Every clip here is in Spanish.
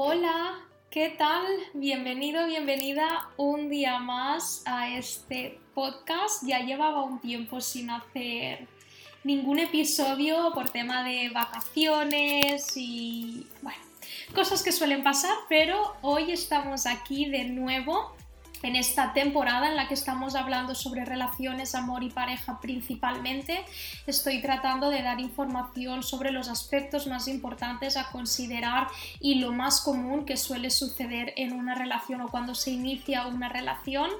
Hola, ¿qué tal? Bienvenido, bienvenida un día más a este podcast. Ya llevaba un tiempo sin hacer ningún episodio por tema de vacaciones y bueno, cosas que suelen pasar, pero hoy estamos aquí de nuevo en esta temporada en la que estamos hablando sobre relaciones, amor y pareja principalmente, estoy tratando de dar información sobre los aspectos más importantes a considerar y lo más común que suele suceder en una relación o cuando se inicia una relación.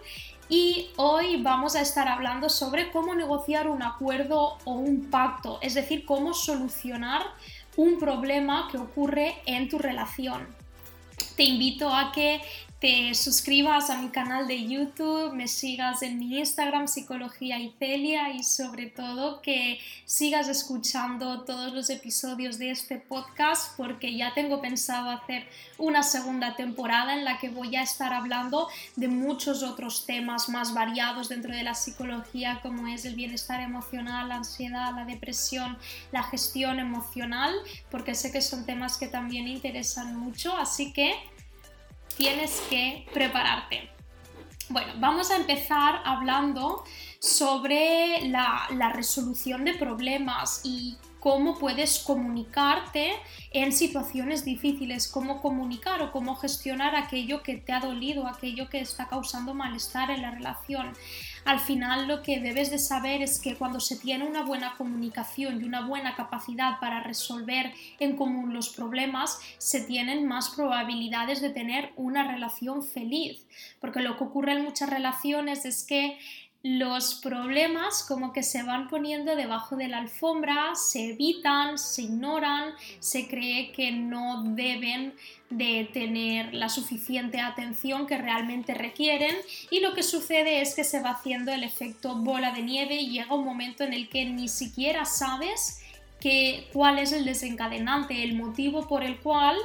Y hoy vamos a estar hablando sobre cómo negociar un acuerdo o un pacto, es decir, cómo solucionar un problema que ocurre en tu relación te invito a que te suscribas a mi canal de YouTube, me sigas en mi Instagram Psicología y Celia y sobre todo que sigas escuchando todos los episodios de este podcast porque ya tengo pensado hacer una segunda temporada en la que voy a estar hablando de muchos otros temas más variados dentro de la psicología como es el bienestar emocional, la ansiedad, la depresión, la gestión emocional porque sé que son temas que también interesan mucho. Así que tienes que prepararte. Bueno, vamos a empezar hablando sobre la, resolución de problemas y cómo puedes comunicarte en situaciones difíciles, cómo comunicar o cómo gestionar aquello que te ha dolido, aquello que está causando malestar en la relación. Al final lo que debes de saber es que cuando se tiene una buena comunicación y una buena capacidad para resolver en común los problemas, se tienen más probabilidades de tener una relación feliz. Porque lo que ocurre en muchas relaciones es que los problemas como que se van poniendo debajo de la alfombra, se evitan, se ignoran, se cree que no deben de tener la suficiente atención que realmente requieren y lo que sucede es que se va haciendo el efecto bola de nieve y llega un momento en el que ni siquiera sabes que, cuál es el desencadenante, el motivo por el cual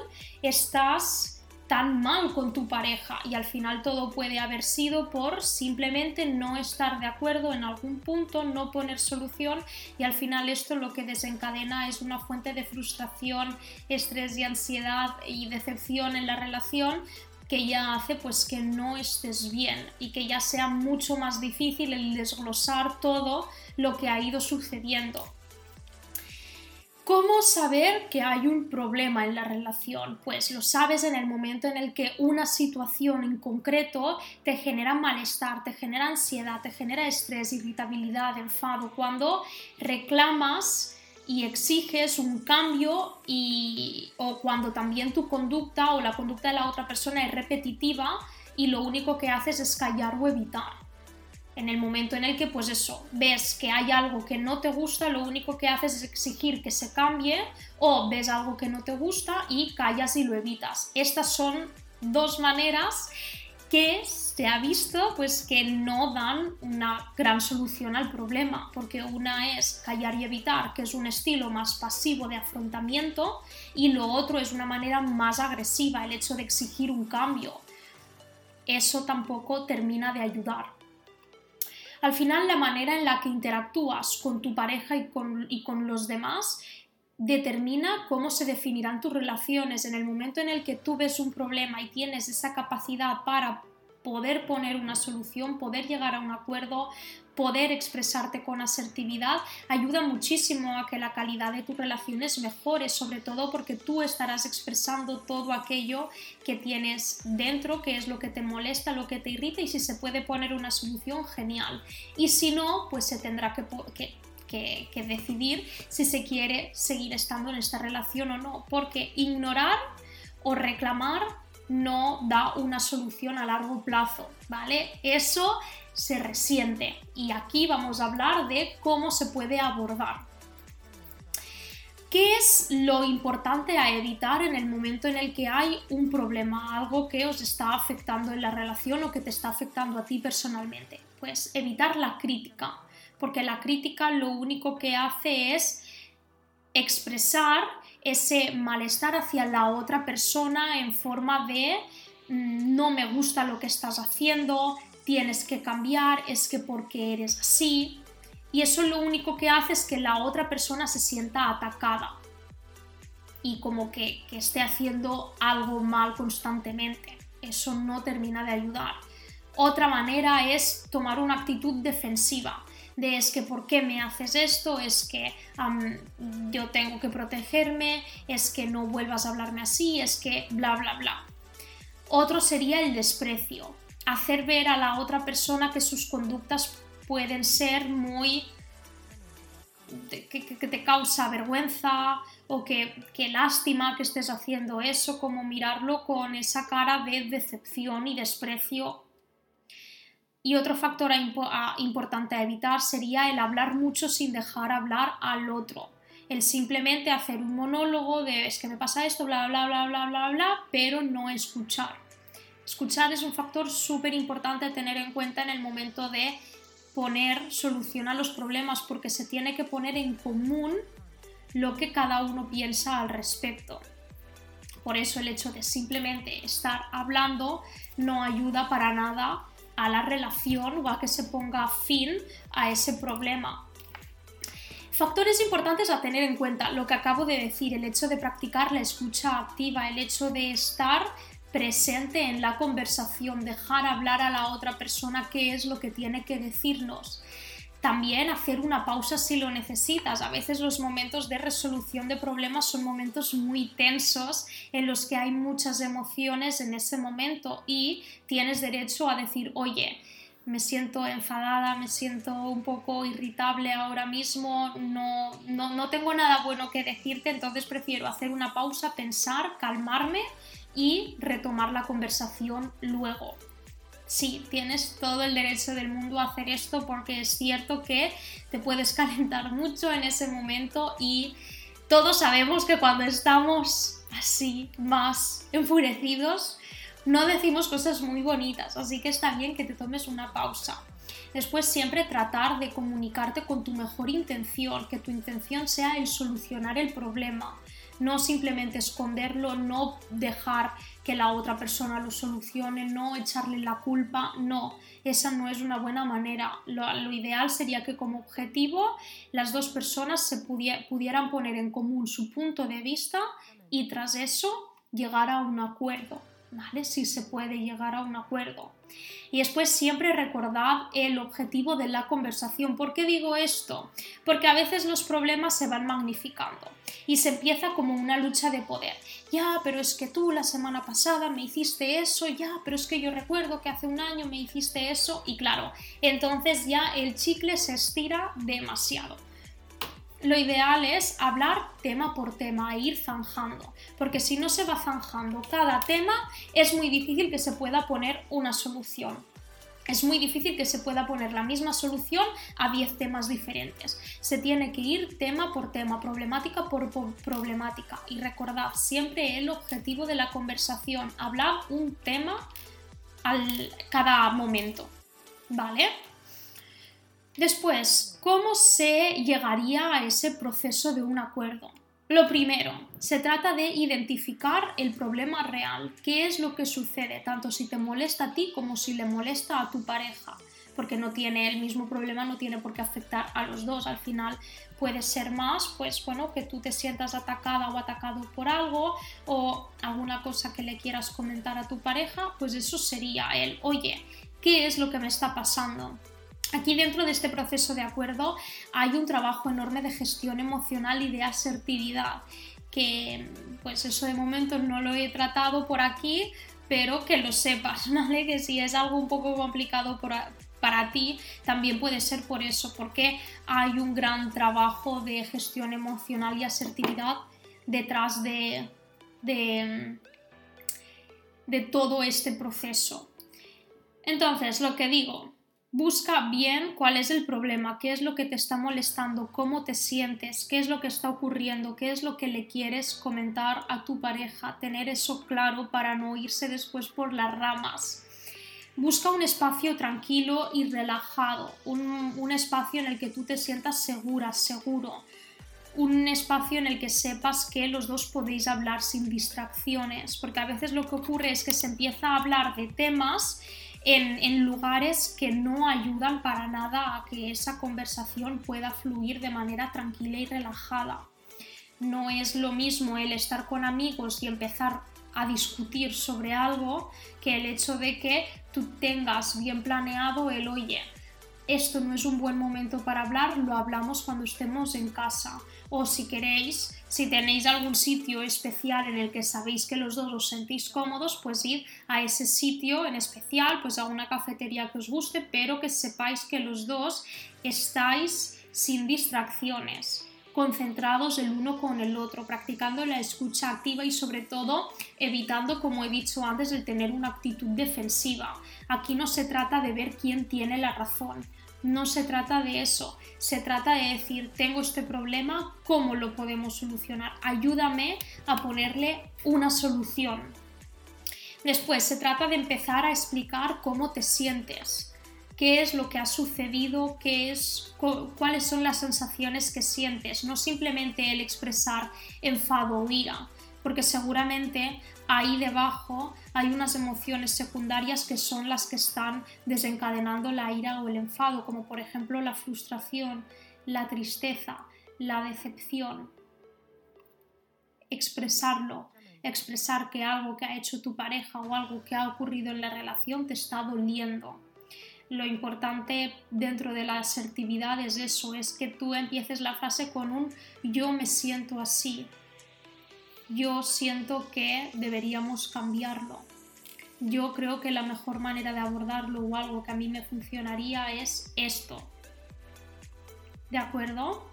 estás tan mal con tu pareja y al final todo puede haber sido por simplemente no estar de acuerdo en algún punto, no poner solución y al final esto lo que desencadena es una fuente de frustración, estrés y ansiedad y decepción en la relación que ya hace pues que no estés bien y que ya sea mucho más difícil el desglosar todo lo que ha ido sucediendo. ¿Cómo saber que hay un problema en la relación? Pues lo sabes en el momento en el que una situación en concreto te genera malestar, te genera ansiedad, te genera estrés, irritabilidad, enfado, cuando reclamas y exiges un cambio y, o cuando también tu conducta o la conducta de la otra persona es repetitiva y lo único que haces es callar o evitar en el momento en el que, pues eso, ves que hay algo que no te gusta, lo único que haces es exigir que se cambie o ves algo que no te gusta y callas y lo evitas. Estas son dos maneras que se ha visto pues que no dan una gran solución al problema, porque una es callar y evitar, que es un estilo más pasivo de afrontamiento, y lo otro es una manera más agresiva, el hecho de exigir un cambio. Eso tampoco termina de ayudar. Al final, la manera en la que interactúas con tu pareja y con, y con los demás determina cómo se definirán tus relaciones. En el momento en el que tú ves un problema y tienes esa capacidad para poder poner una solución, poder llegar a un acuerdo, poder expresarte con asertividad, ayuda muchísimo a que la calidad de tus relaciones mejore, sobre todo porque tú estarás expresando todo aquello que tienes dentro, que es lo que te molesta, lo que te irrita y si se puede poner una solución, genial. Y si no, pues se tendrá que, que, que decidir si se quiere seguir estando en esta relación o no, porque ignorar o reclamar no da una solución a largo plazo, ¿vale? Eso se resiente y aquí vamos a hablar de cómo se puede abordar. ¿Qué es lo importante a evitar en el momento en el que hay un problema, algo que os está afectando en la relación o que te está afectando a ti personalmente? Pues evitar la crítica, porque la crítica lo único que hace es expresar ese malestar hacia la otra persona en forma de mm, no me gusta lo que estás haciendo, tienes que cambiar, es que porque eres así. Y eso lo único que hace es que la otra persona se sienta atacada. y como que, que esté haciendo algo mal constantemente. Eso no termina de ayudar. Otra manera es tomar una actitud defensiva de es que por qué me haces esto, es que yo tengo que protegerme, es que no vuelvas a hablarme así, es que bla, bla, bla. Otro sería el desprecio, hacer ver a la otra persona que sus conductas pueden ser muy... que, te causa vergüenza o que, que lástima que estés haciendo eso, como mirarlo con esa cara de decepción y desprecio y otro factor importante a evitar sería el hablar mucho sin dejar hablar al otro. El simplemente hacer un monólogo de es que me pasa esto, bla, bla, bla, bla, bla, bla, pero no escuchar. Escuchar es un factor súper importante a tener en cuenta en el momento de poner solución a los problemas porque se tiene que poner en común lo que cada uno piensa al respecto. Por eso el hecho de simplemente estar hablando no ayuda para nada a la relación o a que se ponga fin a ese problema. Factores importantes a tener en cuenta, lo que acabo de decir, el hecho de practicar la escucha activa, el hecho de estar presente en la conversación, dejar hablar a la otra persona qué es lo que tiene que decirnos, también hacer una pausa si lo necesitas. A veces los momentos de resolución de problemas son momentos muy tensos en los que hay muchas emociones en ese momento y tienes derecho a decir, oye, me siento enfadada, me siento un poco irritable ahora mismo, no, no, no tengo nada bueno que decirte, entonces prefiero hacer una pausa, pensar, calmarme y retomar la conversación luego sí, tienes todo el derecho del mundo a hacer esto porque es cierto que te puedes calentar mucho en ese momento y todos sabemos que cuando estamos así más enfurecidos no decimos cosas muy bonitas, así que está bien que te tomes una pausa. Después siempre tratar de comunicarte con tu mejor intención, que tu intención sea el solucionar el problema, no simplemente esconderlo, no dejar que la otra persona lo solucione, no echarle la culpa, no, esa no es una buena manera. Lo, ideal sería que como objetivo las dos personas se pudieran poner en común su punto de vista y tras eso llegar a un acuerdo. Si se puede llegar a un acuerdo. Y después siempre recordad el objetivo de la conversación. ¿Por qué digo esto? Porque a veces los problemas se van magnificando y se empieza como una lucha de poder. Ya, pero es que tú la semana pasada me hiciste eso, ya, pero es que yo recuerdo que hace un año me hiciste eso y claro, entonces ya el chicle se estira demasiado lo ideal es hablar tema por tema e ir zanjando, porque si no se va zanjando cada tema, es muy difícil que se pueda poner una solución. Es muy difícil que se pueda poner la misma solución a 10 temas diferentes. Se tiene que ir tema por tema, problemática por, problemática. Y recordad siempre el objetivo de la conversación, hablar un tema al cada momento. ¿Vale? Después, ¿cómo se llegaría a ese proceso de un acuerdo? Lo primero, se trata de identificar el problema real, qué es lo que sucede, tanto si te molesta a ti como si le molesta a tu pareja, porque no tiene el mismo problema, no tiene por qué afectar a los dos, al final puede ser más, pues bueno, que tú te sientas atacada o atacado por algo o alguna cosa que le quieras comentar a tu pareja, pues eso sería el, oye, ¿qué es lo que me está pasando? Aquí dentro de este proceso de acuerdo hay un trabajo enorme de gestión emocional y de asertividad, que pues eso de momento no lo he tratado por aquí, pero que lo sepas, ¿vale? Que si es algo un poco complicado para ti, también puede ser por eso, porque hay un gran trabajo de gestión emocional y asertividad detrás de, de, de todo este proceso. Entonces, lo que digo, Busca bien cuál es el problema, qué es lo que te está molestando, cómo te sientes, qué es lo que está ocurriendo, qué es lo que le quieres comentar a tu pareja, tener eso claro para no irse después por las ramas. Busca un espacio tranquilo y relajado, un, espacio en el que tú te sientas segura, seguro, un espacio en el que sepas que los dos podéis hablar sin distracciones, porque a veces lo que ocurre es que se empieza a hablar de temas en, lugares que no ayudan para nada a que esa conversación pueda fluir de manera tranquila y relajada. No es lo mismo el estar con amigos y empezar a discutir sobre algo que el hecho de que tú tengas bien planeado el oye, esto no es un buen momento para hablar, lo hablamos cuando estemos en casa. O si queréis, si tenéis algún sitio especial en el que sabéis que los dos os sentís cómodos, pues id a ese sitio en especial, pues a una cafetería que os guste, pero que sepáis que los dos estáis sin distracciones concentrados el uno con el otro, practicando la escucha activa y sobre todo evitando, como he dicho antes, el tener una actitud defensiva. Aquí no se trata de ver quién tiene la razón, no se trata de eso, se trata de decir, tengo este problema, ¿cómo lo podemos solucionar? Ayúdame a ponerle una solución. Después se trata de empezar a explicar cómo te sientes qué es lo que ha sucedido, qué es, cuáles son las sensaciones que sientes, no simplemente el expresar enfado o ira, porque seguramente ahí debajo hay unas emociones secundarias que son las que están desencadenando la ira o el enfado, como por ejemplo la frustración, la tristeza, la decepción. Expresarlo, expresar que algo que ha hecho tu pareja o algo que ha ocurrido en la relación te está doliendo lo importante dentro de la asertividad es eso, es que tú empieces la frase con un yo me siento así, yo siento que deberíamos cambiarlo. Yo creo que la mejor manera de abordarlo o algo que a mí me funcionaría es esto. ¿De acuerdo?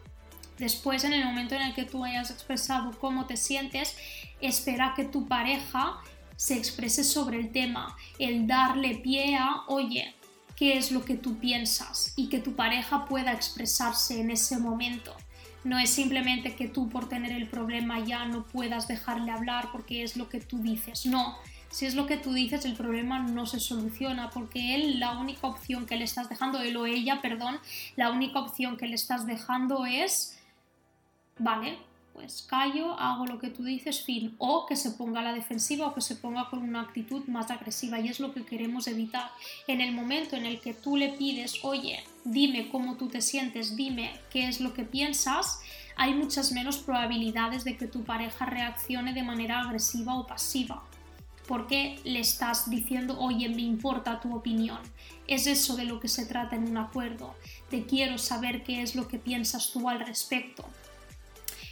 Después, en el momento en el que tú hayas expresado cómo te sientes, espera que tu pareja se exprese sobre el tema, el darle pie a, oye, qué es lo que tú piensas y que tu pareja pueda expresarse en ese momento. No es simplemente que tú por tener el problema ya no puedas dejarle hablar porque es lo que tú dices. No, si es lo que tú dices, el problema no se soluciona porque él, la única opción que le estás dejando, él o ella, perdón, la única opción que le estás dejando es, vale, pues callo, hago lo que tú dices, fin, o que se ponga a la defensiva o que se ponga con una actitud más agresiva y es lo que queremos evitar. En el momento en el que tú le pides, oye, dime cómo tú te sientes, dime qué es lo que piensas, hay muchas menos probabilidades de que tu pareja reaccione de manera agresiva o pasiva. Porque le estás diciendo, oye, me importa tu opinión. Es eso de lo que se trata en un acuerdo. Te quiero saber qué es lo que piensas tú al respecto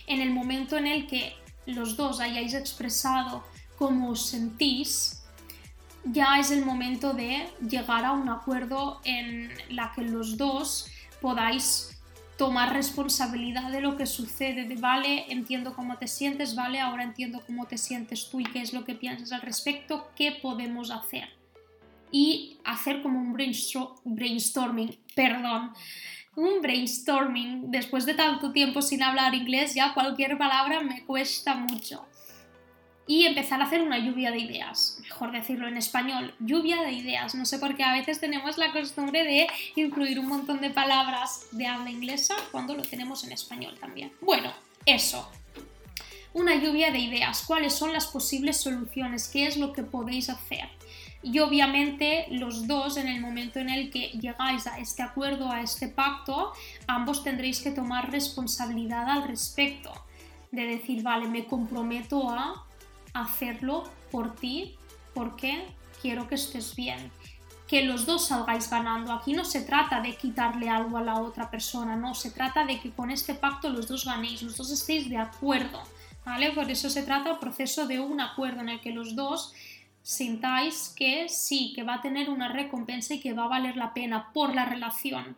en el momento en el que los dos hayáis expresado cómo os sentís, ya es el momento de llegar a un acuerdo en la que los dos podáis tomar responsabilidad de lo que sucede, de vale, entiendo cómo te sientes, vale, ahora entiendo cómo te sientes tú y qué es lo que piensas al respecto, qué podemos hacer. Y hacer como un brainstorming, perdón, un brainstorming. Después de tanto tiempo sin hablar inglés, ya cualquier palabra me cuesta mucho. Y empezar a hacer una lluvia de ideas, mejor decirlo en español, lluvia de ideas. No sé por qué a veces tenemos la costumbre de incluir un montón de palabras de habla inglesa cuando lo tenemos en español también. Bueno, eso. Una lluvia de ideas. ¿Cuáles son las posibles soluciones? ¿Qué es lo que podéis hacer? Y obviamente los dos en el momento en el que llegáis a este acuerdo, a este pacto, ambos tendréis que tomar responsabilidad al respecto, de decir, vale, me comprometo a hacerlo por ti porque quiero que estés bien. Que los dos salgáis ganando. Aquí no se trata de quitarle algo a la otra persona, no, se trata de que con este pacto los dos ganéis, los dos estéis de acuerdo. ¿Vale? Por eso se trata el proceso de un acuerdo en el que los dos sintáis que sí, que va a tener una recompensa y que va a valer la pena por la relación.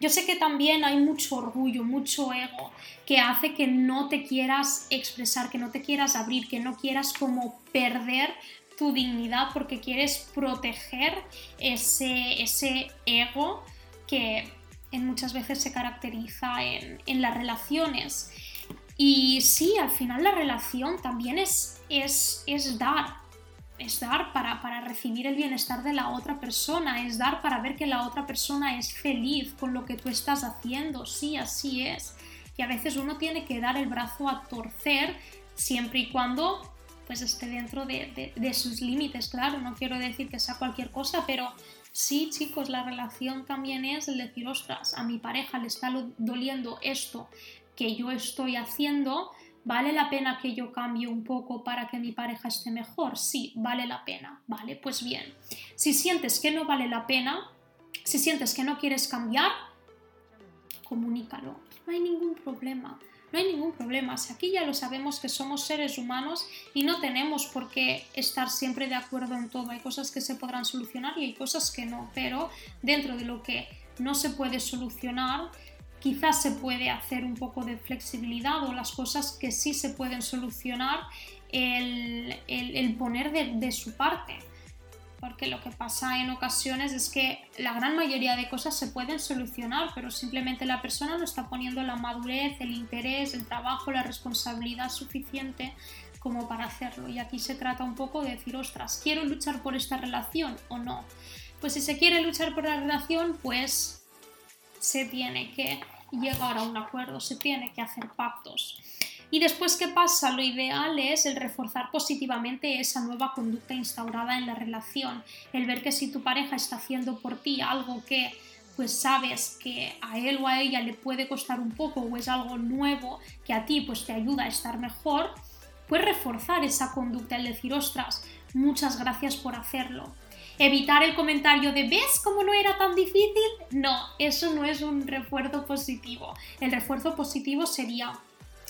Yo sé que también hay mucho orgullo, mucho ego, que hace que no te quieras expresar, que no te quieras abrir, que no quieras como perder tu dignidad porque quieres proteger ese, ese ego que en muchas veces se caracteriza en, en, las relaciones. Y sí, al final la relación también es, es, es dar, es dar para, para, recibir el bienestar de la otra persona, es dar para ver que la otra persona es feliz con lo que tú estás haciendo, sí, así es. Y a veces uno tiene que dar el brazo a torcer siempre y cuando pues esté dentro de, de sus límites, claro, no quiero decir que sea cualquier cosa, pero sí, chicos, la relación también es el decir, ostras, a mi pareja le está doliendo esto que yo estoy haciendo, ¿Vale la pena que yo cambie un poco para que mi pareja esté mejor? Sí, vale la pena. Vale, pues bien. Si sientes que no vale la pena, si sientes que no quieres cambiar, comunícalo. No hay ningún problema. No hay ningún problema. Si aquí ya lo sabemos que somos seres humanos y no tenemos por qué estar siempre de acuerdo en todo. Hay cosas que se podrán solucionar y hay cosas que no. Pero dentro de lo que no se puede solucionar, quizás se puede hacer un poco de flexibilidad o las cosas que sí se pueden solucionar, el, poner de, su parte. Porque lo que pasa en ocasiones es que la gran mayoría de cosas se pueden solucionar, pero simplemente la persona no está poniendo la madurez, el interés, el trabajo, la responsabilidad suficiente como para hacerlo. Y aquí se trata un poco de decir, ostras, ¿quiero luchar por esta relación o no? Pues si se quiere luchar por la relación, pues se tiene que llegar a un acuerdo, se tiene que hacer pactos. Y después, ¿qué pasa? Lo ideal es el reforzar positivamente esa nueva conducta instaurada en la relación, el ver que si tu pareja está haciendo por ti algo que pues sabes que a él o a ella le puede costar un poco o es algo nuevo que a ti pues te ayuda a estar mejor, pues reforzar esa conducta, el decir, ostras, muchas gracias por hacerlo evitar el comentario de ¿ves cómo no era tan difícil? No, eso no es un refuerzo positivo. El refuerzo positivo sería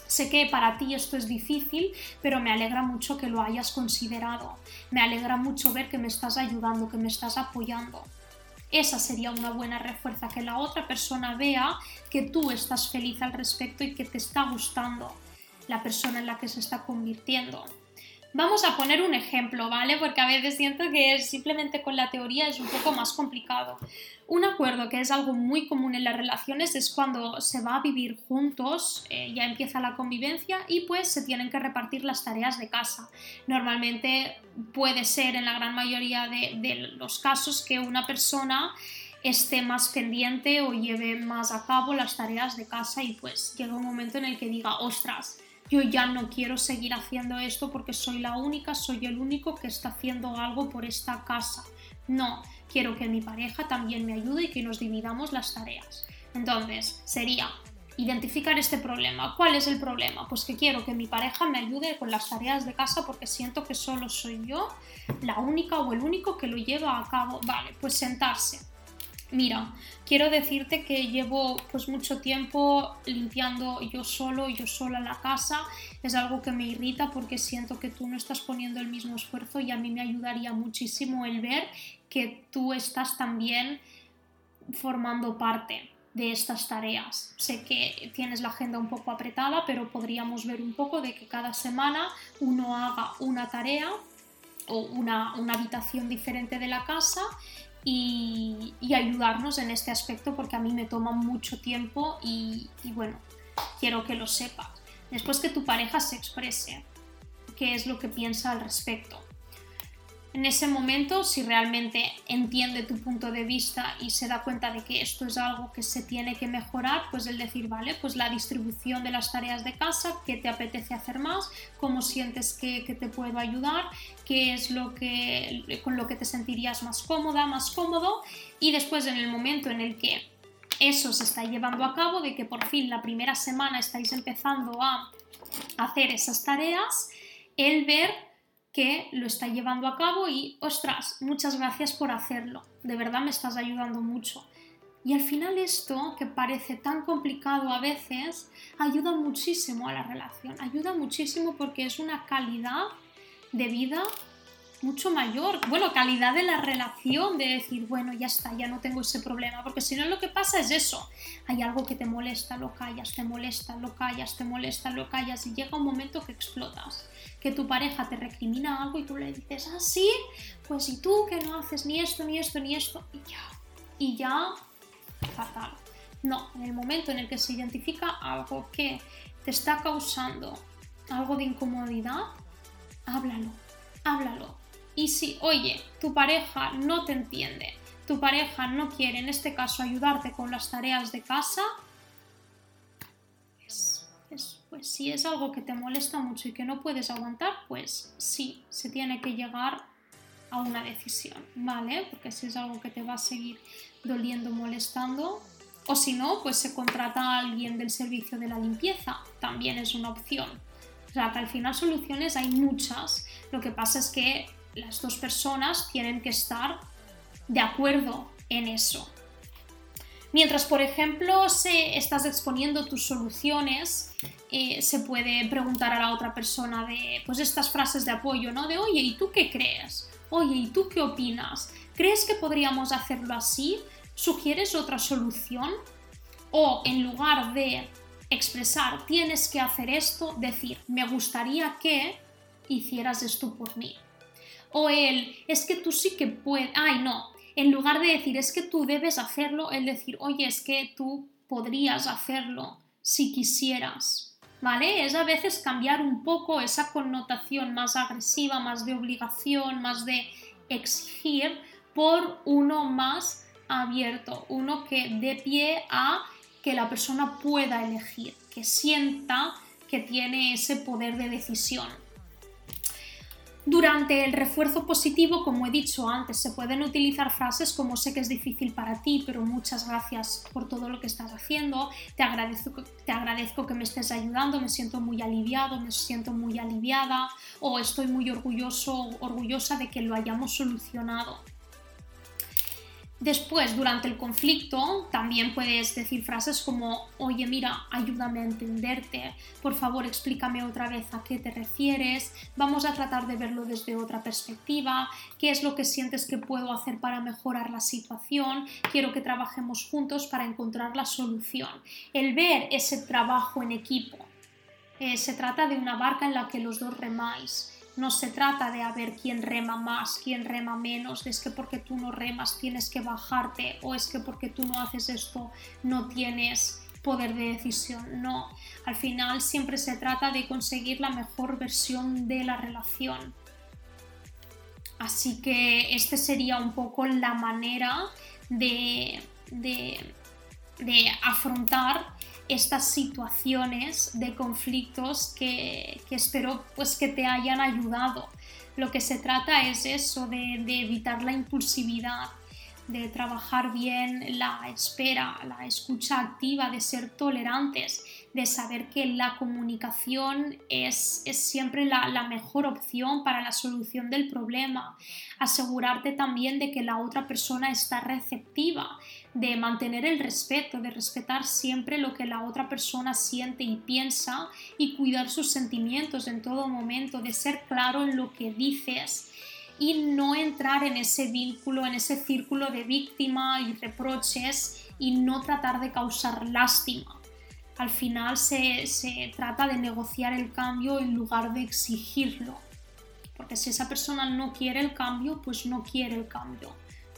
Sé que para ti esto es difícil, pero me alegra mucho que lo hayas considerado. Me alegra mucho ver que me estás ayudando, que me estás apoyando. Esa sería una buena refuerza, que la otra persona vea que tú estás feliz al respecto y que te está gustando la persona en la que se está convirtiendo. Vamos a poner un ejemplo, ¿vale? Porque a veces siento que simplemente con la teoría es un poco más complicado. Un acuerdo que es algo muy común en las relaciones es cuando se va a vivir juntos, eh, ya empieza la convivencia y pues se tienen que repartir las tareas de casa. Normalmente puede ser en la gran mayoría de, de los casos que una persona esté más pendiente o lleve más a cabo las tareas de casa y pues llega un momento en el que diga, ostras, yo ya no quiero seguir haciendo esto porque soy la única, soy el único que está haciendo algo por esta casa. No, quiero que mi pareja también me ayude y que nos dividamos las tareas. Entonces, sería identificar este problema. ¿Cuál es el problema? Pues que quiero que mi pareja me ayude con las tareas de casa porque siento que solo soy yo la única o el único que lo lleva a cabo. Vale, pues sentarse Mira, quiero decirte que llevo pues mucho tiempo limpiando yo solo, yo sola la casa. Es algo que me irrita porque siento que tú no estás poniendo el mismo esfuerzo y a mí me ayudaría muchísimo el ver que tú estás también formando parte de estas tareas. Sé que tienes la agenda un poco apretada, pero podríamos ver un poco de que cada semana uno haga una tarea o una, una habitación diferente de la casa y, ayudarnos en este aspecto porque a mí me toma mucho tiempo y, y bueno, quiero que lo sepas. Después que tu pareja se exprese qué es lo que piensa al respecto en ese momento, si realmente entiende tu punto de vista y se da cuenta de que esto es algo que se tiene que mejorar, pues el decir, vale, pues la distribución de las tareas de casa, qué te apetece hacer más, cómo sientes que, te puedo ayudar, qué es lo que, con lo que te sentirías más cómoda, más cómodo, y después en el momento en el que eso se está llevando a cabo, de que por fin la primera semana estáis empezando a hacer esas tareas, el ver que lo está llevando a cabo y, ostras, muchas gracias por hacerlo, de verdad me estás ayudando mucho. Y al final esto, que parece tan complicado a veces, ayuda muchísimo a la relación, ayuda muchísimo porque es una calidad de vida mucho mayor. Bueno, calidad de la relación, de decir, bueno, ya está, ya no tengo ese problema, porque si no lo que pasa es eso. Hay algo que te molesta, lo callas, te molesta, lo callas, te molesta, lo callas y llega un momento que explotas que tu pareja te recrimina algo y tú le dices, ah, sí, pues y tú que no haces ni esto, ni esto, ni esto, y ya, y ya, fatal. No, en el momento en el que se identifica algo que te está causando algo de incomodidad, háblalo, háblalo. Y si, oye, tu pareja no te entiende, tu pareja no quiere, en este caso, ayudarte con las tareas de casa, pues si es algo que te molesta mucho y que no puedes aguantar, pues sí, se tiene que llegar a una decisión, ¿vale? Porque si es algo que te va a seguir doliendo, molestando, o si no, pues se contrata a alguien del servicio de la limpieza, también es una opción, sea, que al final soluciones hay muchas. Lo que pasa es que las dos personas tienen que estar de acuerdo en eso. Mientras, por ejemplo, se estás exponiendo tus soluciones, eh, se puede preguntar a la otra persona de pues estas frases de apoyo, ¿no? De oye, ¿y tú qué crees? Oye, ¿y tú qué opinas? ¿Crees que podríamos hacerlo así? ¿Sugieres otra solución? O en lugar de expresar tienes que hacer esto, decir me gustaría que hicieras esto por mí. O el es que tú sí que puedes, ay no, en lugar de decir es que tú debes hacerlo, el decir, oye, es que tú podrías hacerlo si quisieras. ¿Vale? Es a veces cambiar un poco esa connotación más agresiva, más de obligación, más de exigir por uno más abierto, uno que dé pie a que la persona pueda elegir, que sienta que tiene ese poder de decisión. Durante el refuerzo positivo, como he dicho antes, se pueden utilizar frases como sé que es difícil para ti, pero muchas gracias por todo lo que estás haciendo, te agradezco, te agradezco que me estés ayudando, me siento muy aliviado, me siento muy aliviada o estoy muy orgulloso, orgullosa de que lo hayamos solucionado. Después, durante el conflicto, también puedes decir frases como, oye, mira, ayúdame a entenderte, por favor, explícame otra vez a qué te refieres, vamos a tratar de verlo desde otra perspectiva, qué es lo que sientes que puedo hacer para mejorar la situación, quiero que trabajemos juntos para encontrar la solución. El ver ese trabajo en equipo, eh, se trata de una barca en la que los dos remáis no se trata de a ver quién rema más, quién rema menos, es que porque tú no remas tienes que bajarte o es que porque tú no haces esto no tienes poder de decisión. No, al final siempre se trata de conseguir la mejor versión de la relación. Así que este sería un poco la manera de, de, de afrontar estas situaciones de conflictos que, espero pues que te hayan ayudado. Lo que se trata es eso, de, de evitar la impulsividad, de trabajar bien la espera, la escucha activa, de ser tolerantes, de saber que la comunicación es, siempre la, la, mejor opción para la solución del problema. Asegurarte también de que la otra persona está receptiva, de mantener el respeto, de respetar siempre lo que la otra persona siente y piensa y cuidar sus sentimientos en todo momento, de ser claro en lo que dices y no entrar en ese vínculo, en ese círculo de víctima y reproches y no tratar de causar lástima. Al final se, se trata de negociar el cambio en lugar de exigirlo. Porque si esa persona no quiere el cambio, pues no quiere el cambio.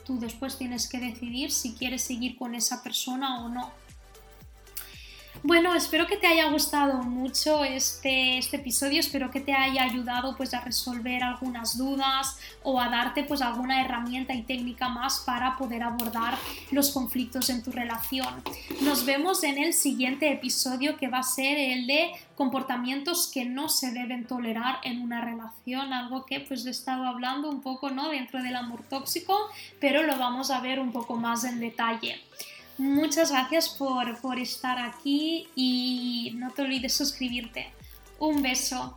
Tú después tienes que decidir si quieres seguir con esa persona o no. Bueno, espero que te haya gustado mucho este, este, episodio, espero que te haya ayudado pues a resolver algunas dudas o a darte pues alguna herramienta y técnica más para poder abordar los conflictos en tu relación. Nos vemos en el siguiente episodio que va a ser el de comportamientos que no se deben tolerar en una relación, algo que pues he estado hablando un poco ¿no? dentro del amor tóxico, pero lo vamos a ver un poco más en detalle. Muchas gracias por, por estar aquí y no te olvides suscribirte. Un beso.